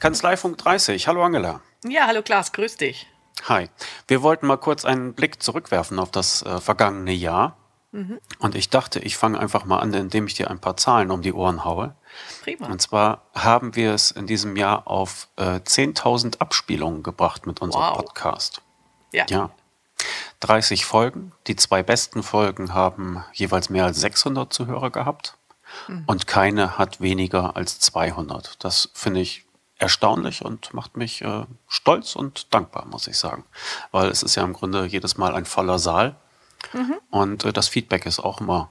Kanzleifunk 30. Hallo Angela. Ja, hallo Klaas, grüß dich. Hi. Wir wollten mal kurz einen Blick zurückwerfen auf das äh, vergangene Jahr. Mhm. Und ich dachte, ich fange einfach mal an, indem ich dir ein paar Zahlen um die Ohren haue. Prima. Und zwar haben wir es in diesem Jahr auf äh, 10.000 Abspielungen gebracht mit unserem wow. Podcast. Ja. ja. 30 Folgen. Die zwei besten Folgen haben jeweils mehr als 600 Zuhörer gehabt. Mhm. Und keine hat weniger als 200. Das finde ich erstaunlich und macht mich äh, stolz und dankbar, muss ich sagen. Weil es ist ja im Grunde jedes Mal ein voller Saal. Mhm. Und äh, das Feedback ist auch immer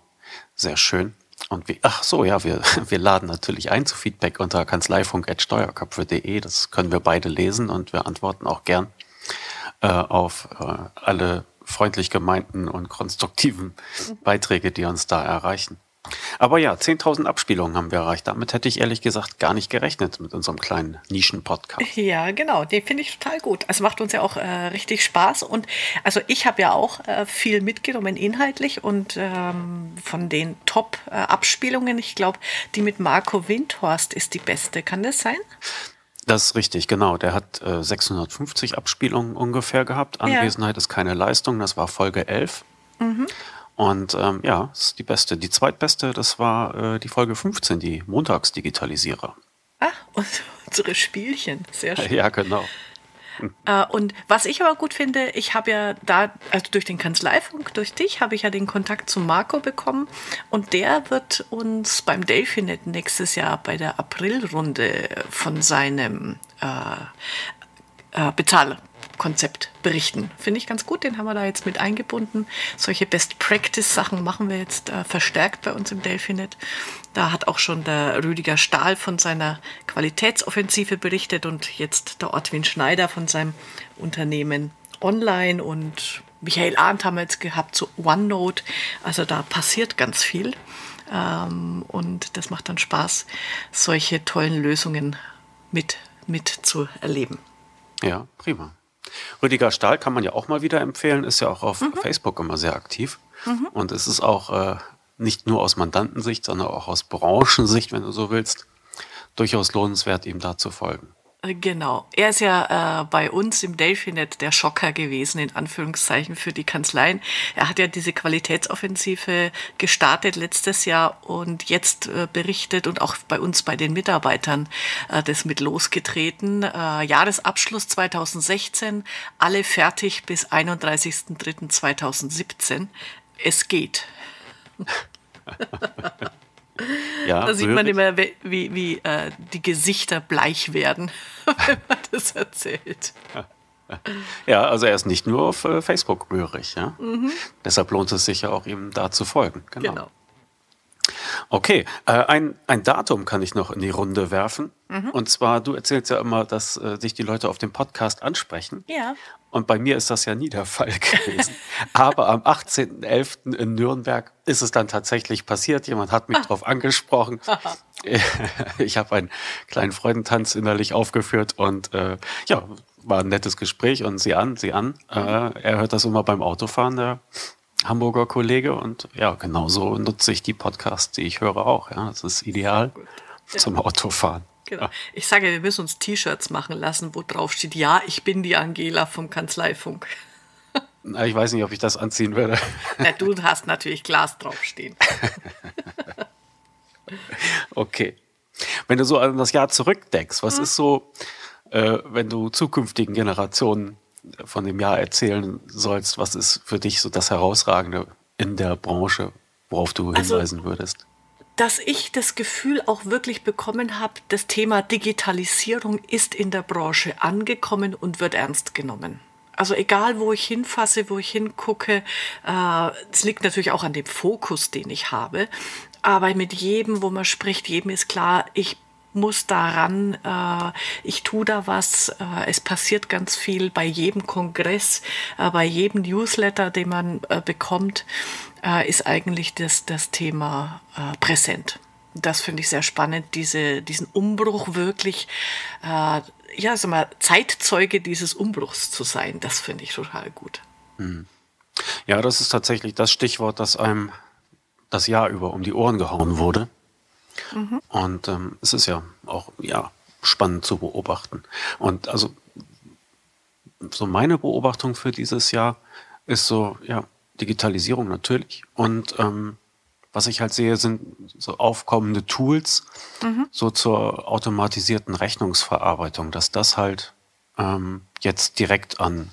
sehr schön. Und wie, ach so, ja, wir, wir laden natürlich ein zu Feedback unter kanzleifunk.steuerköpfe.de. Das können wir beide lesen und wir antworten auch gern äh, auf äh, alle freundlich gemeinten und konstruktiven mhm. Beiträge, die uns da erreichen. Aber ja, 10.000 Abspielungen haben wir erreicht. Damit hätte ich ehrlich gesagt gar nicht gerechnet mit unserem kleinen Nischen-Podcast. Ja, genau. Den finde ich total gut. Also macht uns ja auch äh, richtig Spaß. Und also ich habe ja auch äh, viel mitgenommen inhaltlich und ähm, von den Top-Abspielungen, ich glaube, die mit Marco Windhorst ist die beste. Kann das sein? Das ist richtig, genau. Der hat äh, 650 Abspielungen ungefähr gehabt. Anwesenheit ja. ist keine Leistung. Das war Folge 11. Mhm. Und ähm, ja, das ist die beste. Die zweitbeste, das war äh, die Folge 15, die Montagsdigitalisierer. Ah, unsere Spielchen. Sehr schön. Ja, genau. Äh, und was ich aber gut finde, ich habe ja da, also durch den Kanzleifunk, durch dich, habe ich ja den Kontakt zu Marco bekommen. Und der wird uns beim Delphinet nächstes Jahr bei der Aprilrunde von seinem äh, äh, Bezahl Konzept berichten. Finde ich ganz gut, den haben wir da jetzt mit eingebunden. Solche Best-Practice-Sachen machen wir jetzt äh, verstärkt bei uns im Delphinet. Da hat auch schon der Rüdiger Stahl von seiner Qualitätsoffensive berichtet und jetzt der Ortwin Schneider von seinem Unternehmen online und Michael Arndt haben wir jetzt gehabt zu OneNote. Also da passiert ganz viel. Ähm, und das macht dann Spaß, solche tollen Lösungen mit, mit zu erleben. Ja, prima. Rüdiger Stahl kann man ja auch mal wieder empfehlen, ist ja auch auf mhm. Facebook immer sehr aktiv. Mhm. Und es ist auch äh, nicht nur aus Mandantensicht, sondern auch aus Branchensicht, wenn du so willst, durchaus lohnenswert, ihm da zu folgen. Äh, genau. Er ist ja äh, bei uns im Delphinet der Schocker gewesen, in Anführungszeichen, für die Kanzleien. Er hat ja diese Qualitätsoffensive gestartet letztes Jahr und jetzt äh, berichtet und auch bei uns bei den Mitarbeitern äh, das mit losgetreten. Äh, Jahresabschluss 2016, alle fertig bis 31.03.2017. Es geht. Ja, da sieht man immer, wie, wie äh, die Gesichter bleich werden, wenn man das erzählt. Ja, also er ist nicht nur auf äh, Facebook rührig. Ja? Mhm. Deshalb lohnt es sich ja auch, ihm da zu folgen. Genau. genau. Okay, äh, ein, ein Datum kann ich noch in die Runde werfen. Mhm. Und zwar, du erzählst ja immer, dass äh, sich die Leute auf dem Podcast ansprechen. Ja. Und bei mir ist das ja nie der Fall gewesen. Aber am 18.11. in Nürnberg ist es dann tatsächlich passiert. Jemand hat mich ah. darauf angesprochen. ich habe einen kleinen Freudentanz innerlich aufgeführt und äh, ja, war ein nettes Gespräch und sie an, sie an. Äh, er hört das immer beim Autofahren, der Hamburger Kollege. Und ja, genauso nutze ich die Podcasts, die ich höre auch. Ja, das ist ideal zum Autofahren. Genau. Ja. Ich sage, wir müssen uns T-Shirts machen lassen, wo drauf steht, ja, ich bin die Angela vom Kanzleifunk. Na, ich weiß nicht, ob ich das anziehen würde. Na, du hast natürlich Glas draufstehen. okay. Wenn du so an das Jahr zurückdenkst, was hm. ist so, äh, wenn du zukünftigen Generationen von dem Jahr erzählen sollst, was ist für dich so das Herausragende in der Branche, worauf du also, hinweisen würdest? Dass ich das Gefühl auch wirklich bekommen habe, das Thema Digitalisierung ist in der Branche angekommen und wird ernst genommen. Also egal, wo ich hinfasse, wo ich hingucke, äh, es liegt natürlich auch an dem Fokus, den ich habe. Aber mit jedem, wo man spricht, jedem ist klar, ich muss daran, äh, ich tue da was, äh, es passiert ganz viel bei jedem Kongress, äh, bei jedem Newsletter, den man äh, bekommt, äh, ist eigentlich das, das Thema äh, präsent. Das finde ich sehr spannend, diese, diesen Umbruch wirklich, ja, sag mal, Zeitzeuge dieses Umbruchs zu sein. Das finde ich total gut. Hm. Ja, das ist tatsächlich das Stichwort, das einem das Jahr über um die Ohren gehauen wurde. Mhm. Und ähm, es ist ja auch ja, spannend zu beobachten. Und also so meine Beobachtung für dieses Jahr ist so, ja, Digitalisierung natürlich. Und ähm, was ich halt sehe, sind so aufkommende Tools, mhm. so zur automatisierten Rechnungsverarbeitung, dass das halt ähm, jetzt direkt an,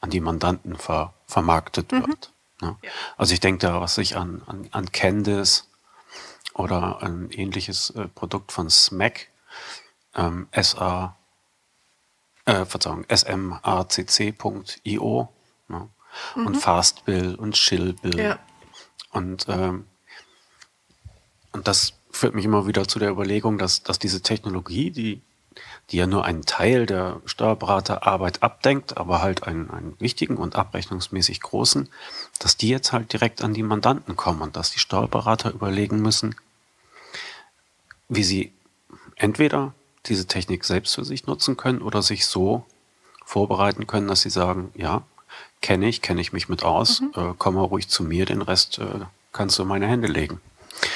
an die Mandanten ver, vermarktet mhm. wird. Ne? Ja. Also ich denke da, was ich an, an, an Candice oder ein ähnliches äh, Produkt von SMAC, ähm, SA, äh, Verzeihung, smacc.io ne? mhm. und Fastbill und Chillbill. Ja. Und, ähm, und das führt mich immer wieder zu der Überlegung, dass, dass diese Technologie, die, die ja nur einen Teil der Steuerberaterarbeit abdenkt, aber halt einen, einen wichtigen und abrechnungsmäßig großen, dass die jetzt halt direkt an die Mandanten kommen und dass die Steuerberater überlegen müssen, wie sie entweder diese Technik selbst für sich nutzen können oder sich so vorbereiten können, dass sie sagen, ja, kenne ich, kenne ich mich mit aus, mhm. äh, komm mal ruhig zu mir, den Rest äh, kannst du in meine Hände legen.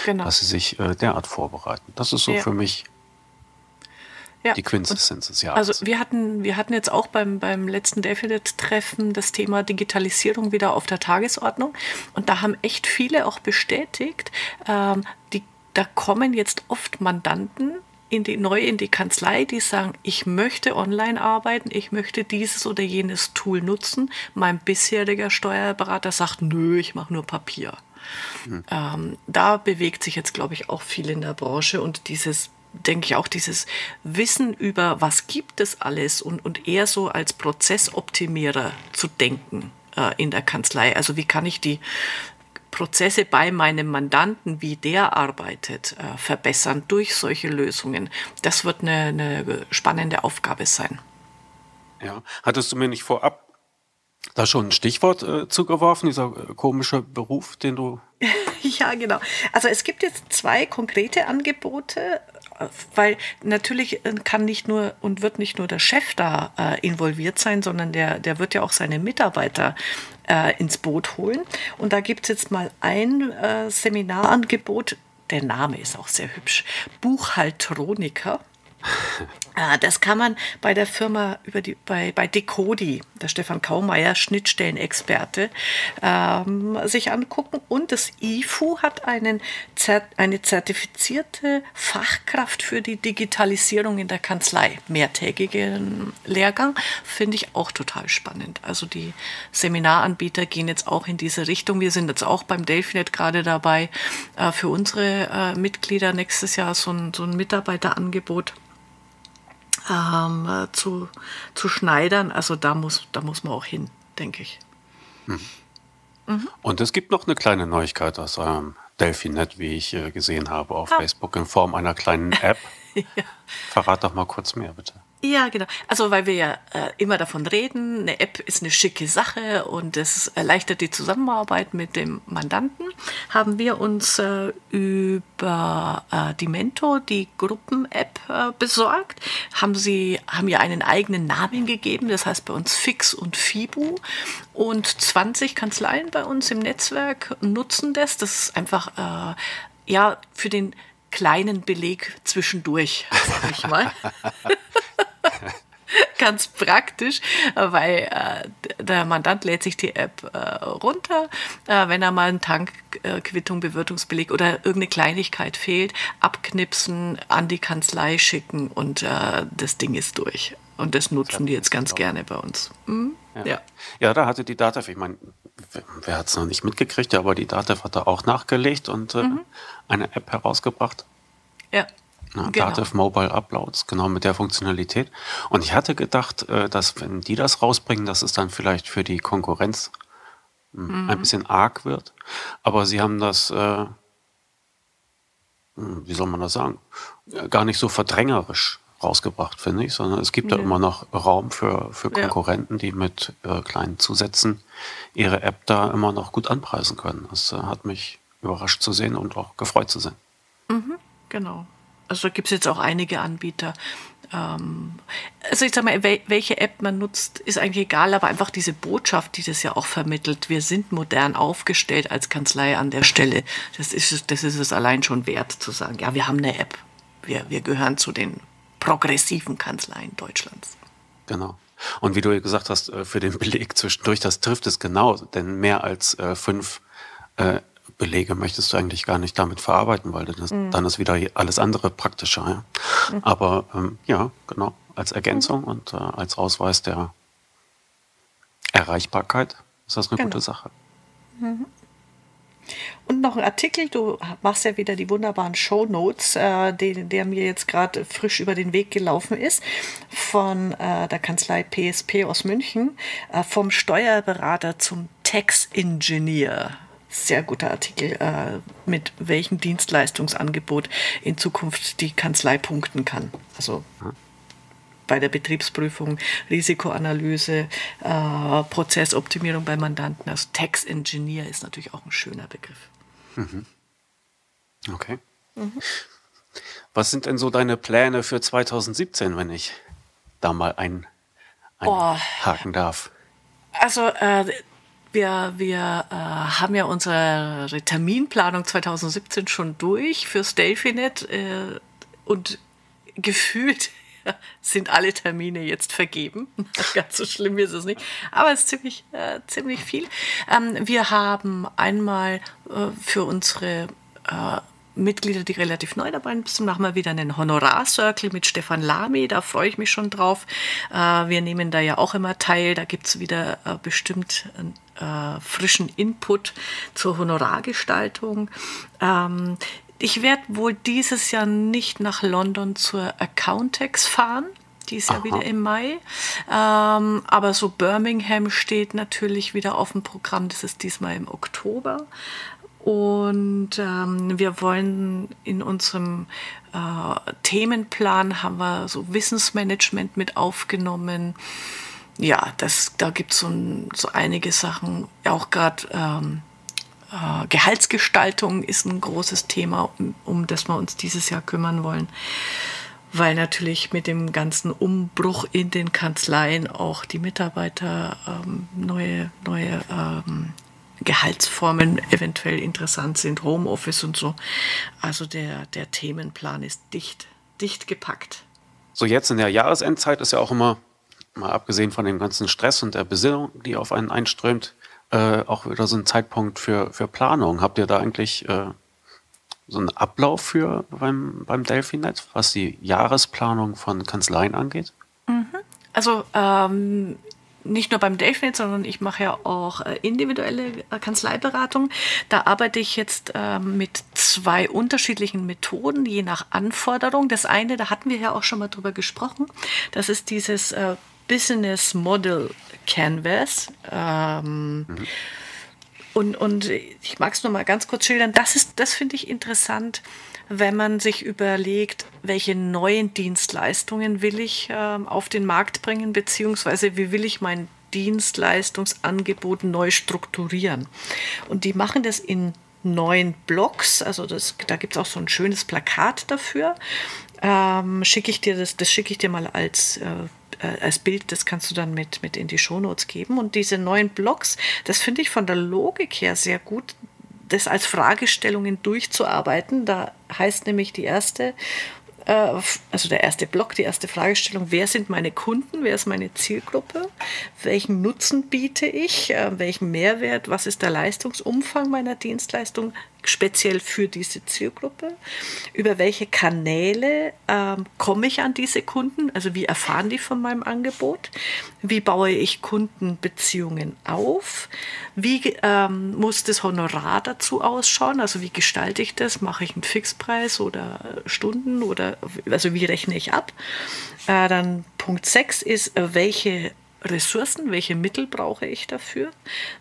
Genau. Dass sie sich äh, derart vorbereiten. Das ist so ja. für mich ja. die Quintessenz des Jahres. Also wir hatten, wir hatten jetzt auch beim, beim letzten Definite-Treffen das Thema Digitalisierung wieder auf der Tagesordnung. Und da haben echt viele auch bestätigt, ähm, da kommen jetzt oft Mandanten, in die, neu in die Kanzlei, die sagen, ich möchte online arbeiten, ich möchte dieses oder jenes Tool nutzen. Mein bisheriger Steuerberater sagt, nö, ich mache nur Papier. Mhm. Ähm, da bewegt sich jetzt, glaube ich, auch viel in der Branche und dieses denke ich auch dieses Wissen über, was gibt es alles und, und eher so als Prozessoptimierer zu denken äh, in der Kanzlei. Also wie kann ich die Prozesse bei meinem Mandanten, wie der arbeitet, äh, verbessern durch solche Lösungen. Das wird eine, eine spannende Aufgabe sein. Ja, hattest du mir nicht vorab da schon ein Stichwort äh, zugeworfen, dieser äh, komische Beruf, den du. ja, genau. Also es gibt jetzt zwei konkrete Angebote, weil natürlich äh, kann nicht nur und wird nicht nur der Chef da äh, involviert sein, sondern der, der wird ja auch seine Mitarbeiter äh, ins Boot holen. Und da gibt es jetzt mal ein äh, Seminarangebot, der Name ist auch sehr hübsch, Buchhaltroniker. Ah, das kann man bei der Firma über die, bei, bei Decodi, der Stefan Kaumeier, Schnittstellenexperte, ähm, sich angucken. Und das IFU hat einen, eine zertifizierte Fachkraft für die Digitalisierung in der Kanzlei. Mehrtägigen Lehrgang finde ich auch total spannend. Also die Seminaranbieter gehen jetzt auch in diese Richtung. Wir sind jetzt auch beim Delfinet gerade dabei, äh, für unsere äh, Mitglieder nächstes Jahr so ein, so ein Mitarbeiterangebot ähm, äh, zu, zu schneidern. Also da muss, da muss man auch hin, denke ich. Mhm. Mhm. Und es gibt noch eine kleine Neuigkeit aus eurem Delphinet, wie ich äh, gesehen habe auf ah. Facebook in Form einer kleinen App. ja. Verrat doch mal kurz mehr, bitte. Ja, genau. Also weil wir ja äh, immer davon reden, eine App ist eine schicke Sache und es erleichtert die Zusammenarbeit mit dem Mandanten, haben wir uns äh, über äh, Dimento die Gruppen-App äh, besorgt, haben sie haben ihr einen eigenen Namen gegeben, das heißt bei uns Fix und Fibu und 20 Kanzleien bei uns im Netzwerk nutzen das. Das ist einfach äh, ja für den kleinen Beleg zwischendurch, sag ich mal. Ganz praktisch, weil äh, der Mandant lädt sich die App äh, runter, äh, wenn er mal einen Tankquittung, Bewirtungsbeleg oder irgendeine Kleinigkeit fehlt, abknipsen, an die Kanzlei schicken und äh, das Ding ist durch. Und das nutzen die jetzt ganz gerne bei uns. Mhm. Ja. ja. Ja. da hatte die DATEV, ich meine, wer hat es noch nicht mitgekriegt, aber die DATEV hat da auch nachgelegt und äh, mhm. eine App herausgebracht. Ja. Na, genau. Dativ Mobile Uploads, genau mit der Funktionalität. Und ich hatte gedacht, äh, dass wenn die das rausbringen, dass es dann vielleicht für die Konkurrenz hm, mhm. ein bisschen arg wird. Aber sie haben das, äh, hm, wie soll man das sagen, gar nicht so verdrängerisch rausgebracht, finde ich, sondern es gibt ja. da immer noch Raum für, für Konkurrenten, ja. die mit äh, kleinen Zusätzen ihre App da immer noch gut anpreisen können. Das äh, hat mich überrascht zu sehen und auch gefreut zu sehen. Mhm, genau. Also gibt es jetzt auch einige Anbieter, ähm, also ich sag mal, welche App man nutzt, ist eigentlich egal, aber einfach diese Botschaft, die das ja auch vermittelt, wir sind modern aufgestellt als Kanzlei an der Stelle, das ist, das ist es allein schon wert zu sagen, ja, wir haben eine App, wir, wir gehören zu den progressiven Kanzleien Deutschlands. Genau. Und wie du gesagt hast, äh, für den Beleg zwischendurch, das trifft es genau, denn mehr als äh, fünf äh, Belege möchtest du eigentlich gar nicht damit verarbeiten, weil das, mhm. dann ist wieder alles andere praktischer. Ja? Mhm. Aber ähm, ja, genau, als Ergänzung mhm. und äh, als Ausweis der Erreichbarkeit ist das eine genau. gute Sache. Mhm. Und noch ein Artikel, du machst ja wieder die wunderbaren Show Notes, äh, den, der mir jetzt gerade frisch über den Weg gelaufen ist, von äh, der Kanzlei PSP aus München, äh, vom Steuerberater zum Tax Engineer. Sehr guter Artikel, äh, mit welchem Dienstleistungsangebot in Zukunft die Kanzlei punkten kann. Also bei der Betriebsprüfung, Risikoanalyse, äh, Prozessoptimierung bei Mandanten. Also Tax Engineer ist natürlich auch ein schöner Begriff. Mhm. Okay. Mhm. Was sind denn so deine Pläne für 2017, wenn ich da mal ein, einhaken oh. darf? Also äh, wir, wir äh, haben ja unsere Terminplanung 2017 schon durch fürs Delphinet äh, und gefühlt sind alle Termine jetzt vergeben. Ganz so schlimm ist es nicht, aber es ist ziemlich, äh, ziemlich viel. Ähm, wir haben einmal äh, für unsere äh, Mitglieder, die relativ neu dabei sind, machen wir wieder einen Honorar-Circle mit Stefan Lamy. Da freue ich mich schon drauf. Äh, wir nehmen da ja auch immer teil. Da gibt es wieder äh, bestimmt äh, frischen Input zur Honorargestaltung. Ähm, ich werde wohl dieses Jahr nicht nach London zur Accountex fahren. Die ist Aha. ja wieder im Mai. Ähm, aber so Birmingham steht natürlich wieder auf dem Programm. Das ist diesmal im Oktober. Und ähm, wir wollen in unserem äh, Themenplan haben wir so Wissensmanagement mit aufgenommen. Ja, das, da gibt es so, so einige Sachen, auch gerade ähm, äh, Gehaltsgestaltung ist ein großes Thema, um, um das wir uns dieses Jahr kümmern wollen, weil natürlich mit dem ganzen Umbruch in den Kanzleien auch die Mitarbeiter ähm, neue, neue ähm, Gehaltsformen eventuell interessant sind, Homeoffice und so. Also der, der Themenplan ist dicht, dicht gepackt. So jetzt in der Jahresendzeit ist ja auch immer, mal abgesehen von dem ganzen Stress und der Besinnung, die auf einen einströmt, äh, auch wieder so ein Zeitpunkt für, für Planung. Habt ihr da eigentlich äh, so einen Ablauf für beim, beim Delphinet, was die Jahresplanung von Kanzleien angeht? Mhm. Also ähm, nicht nur beim Delphinet, sondern ich mache ja auch äh, individuelle äh, Kanzleiberatung. Da arbeite ich jetzt äh, mit zwei unterschiedlichen Methoden, je nach Anforderung. Das eine, da hatten wir ja auch schon mal drüber gesprochen, das ist dieses äh, Business Model Canvas. Ähm, mhm. und, und ich mag es nur mal ganz kurz schildern. Das ist, das finde ich interessant, wenn man sich überlegt, welche neuen Dienstleistungen will ich äh, auf den Markt bringen, beziehungsweise wie will ich mein Dienstleistungsangebot neu strukturieren. Und die machen das in neun Blocks. Also das, da gibt es auch so ein schönes Plakat dafür. Ähm, schicke ich dir das, das schicke ich dir mal als äh, äh, als Bild, das kannst du dann mit, mit in die Shownotes geben. Und diese neuen Blogs, das finde ich von der Logik her sehr gut, das als Fragestellungen durchzuarbeiten. Da heißt nämlich die erste, äh, also der erste Block, die erste Fragestellung, wer sind meine Kunden, wer ist meine Zielgruppe, welchen Nutzen biete ich, äh, welchen Mehrwert, was ist der Leistungsumfang meiner Dienstleistung, speziell für diese Zielgruppe? Über welche Kanäle ähm, komme ich an diese Kunden? Also wie erfahren die von meinem Angebot? Wie baue ich Kundenbeziehungen auf? Wie ähm, muss das Honorar dazu ausschauen? Also wie gestalte ich das? Mache ich einen Fixpreis oder Stunden oder also wie rechne ich ab? Äh, dann Punkt 6 ist, äh, welche Ressourcen, welche Mittel brauche ich dafür?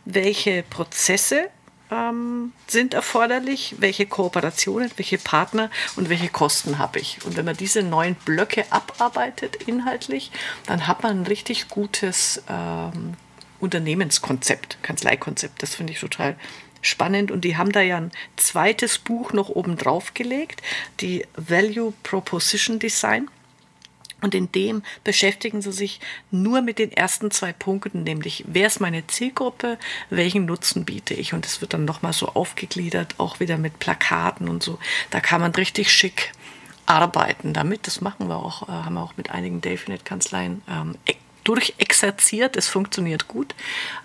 Welche Prozesse ähm, sind erforderlich, welche Kooperationen, welche Partner und welche Kosten habe ich. Und wenn man diese neuen Blöcke abarbeitet inhaltlich, dann hat man ein richtig gutes ähm, Unternehmenskonzept, Kanzleikonzept. Das finde ich total spannend. Und die haben da ja ein zweites Buch noch oben drauf gelegt, die Value Proposition Design. Und in dem beschäftigen sie sich nur mit den ersten zwei Punkten, nämlich wer ist meine Zielgruppe, welchen Nutzen biete ich. Und es wird dann nochmal so aufgegliedert, auch wieder mit Plakaten und so. Da kann man richtig schick arbeiten damit. Das machen wir auch, äh, haben wir auch mit einigen Delfinet-Kanzleien ähm, e-, durchexerziert. Es funktioniert gut.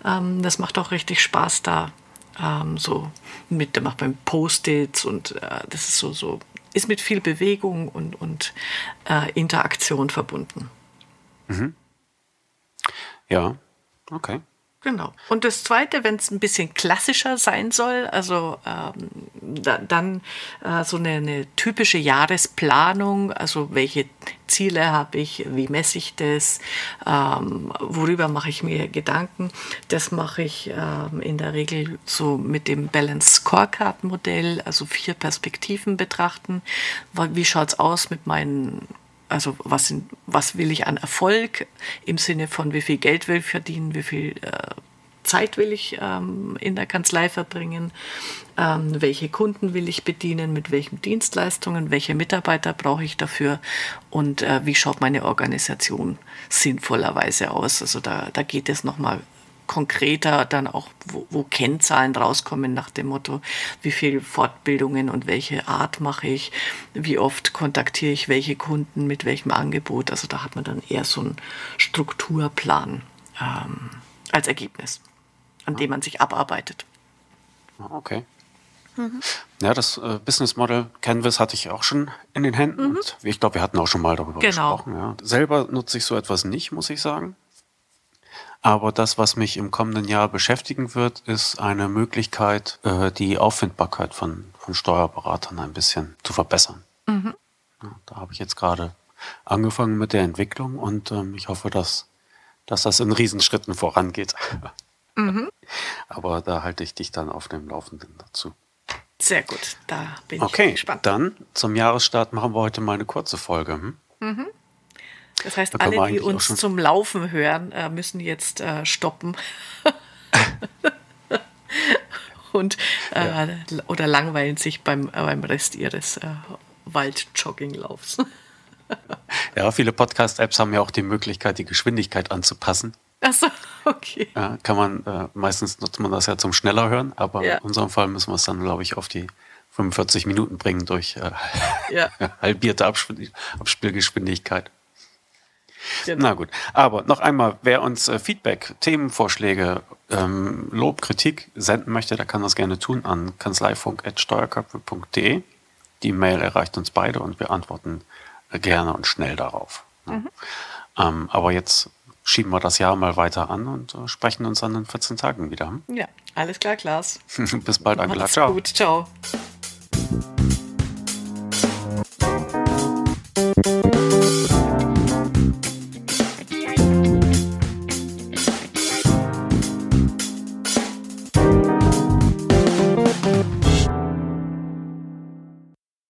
Ähm, das macht auch richtig Spaß da. Ähm, so mit, der macht beim Post-its und äh, das ist so, so ist mit viel Bewegung und, und äh, Interaktion verbunden. Mhm. Ja, okay. Genau. Und das Zweite, wenn es ein bisschen klassischer sein soll, also ähm, da, dann äh, so eine, eine, typische Jahresplanung, also welche Ziele habe ich, wie messe ich das, ähm, worüber mache ich mir Gedanken, das mache ich ähm, in der Regel so mit dem Balance Scorecard Modell, also vier Perspektiven betrachten. Wie schaut es aus mit meinen also was, sind, was will ich an Erfolg im Sinne von wie viel Geld will ich verdienen, wie viel äh, Zeit will ich ähm, in der Kanzlei verbringen, ähm, welche Kunden will ich bedienen, mit welchen Dienstleistungen, welche Mitarbeiter brauche ich dafür und äh, wie schaut meine Organisation sinnvollerweise aus. Also da, da geht es nochmal konkreter dann auch, wo, wo, Kennzahlen rauskommen nach dem Motto, wie viel Fortbildungen und welche Art mache ich, wie oft kontaktiere ich welche Kunden mit welchem Angebot. Also da hat man dann eher so einen Strukturplan ähm, als Ergebnis, an dem man sich abarbeitet. Okay. Mhm. Ja, das äh, Business Model Canvas hatte ich auch schon in den Händen. Mhm. Und ich glaube, wir hatten auch schon mal darüber genau. gesprochen. Ja. Selber nutze ich so etwas nicht, muss ich sagen. Aber das, was mich im kommenden Jahr beschäftigen wird, ist eine Möglichkeit, äh, die Auffindbarkeit von, von Steuerberatern ein bisschen zu verbessern. Mhm. Da habe ich jetzt gerade angefangen mit der Entwicklung und ähm, ich hoffe, dass, dass das in Riesenschritten vorangeht. Mhm. Aber da halte ich dich dann auf dem Laufenden dazu. Sehr gut, da bin okay, ich gespannt. Okay, dann zum Jahresstart machen wir heute mal eine kurze Folge. Hm? Mhm. Das heißt, da alle, die uns zum Laufen hören, äh, müssen jetzt äh, stoppen. Und äh, ja. oder langweilen sich beim, äh, beim Rest ihres äh, Waldjogginglaufs. ja, viele Podcast-Apps haben ja auch die Möglichkeit, die Geschwindigkeit anzupassen. Achso, okay. Ja, kann man, äh, meistens nutzt man das ja zum schneller hören, aber ja. in unserem Fall müssen wir es dann, glaube ich, auf die 45 Minuten bringen durch äh, halbierte Abspielgeschwindigkeit. Genau. Na gut. Aber noch einmal, wer uns äh, Feedback, Themenvorschläge, ähm, Lob, Kritik senden möchte, der kann das gerne tun an kanzleifunk.steuerköpfe.de. Die Mail erreicht uns beide und wir antworten gerne und schnell darauf. Mhm. Ähm, aber jetzt schieben wir das Jahr mal weiter an und äh, sprechen uns dann in 14 Tagen wieder. Ja, alles klar, Klaas. Bis bald, Angela. Ciao. Gut, ciao.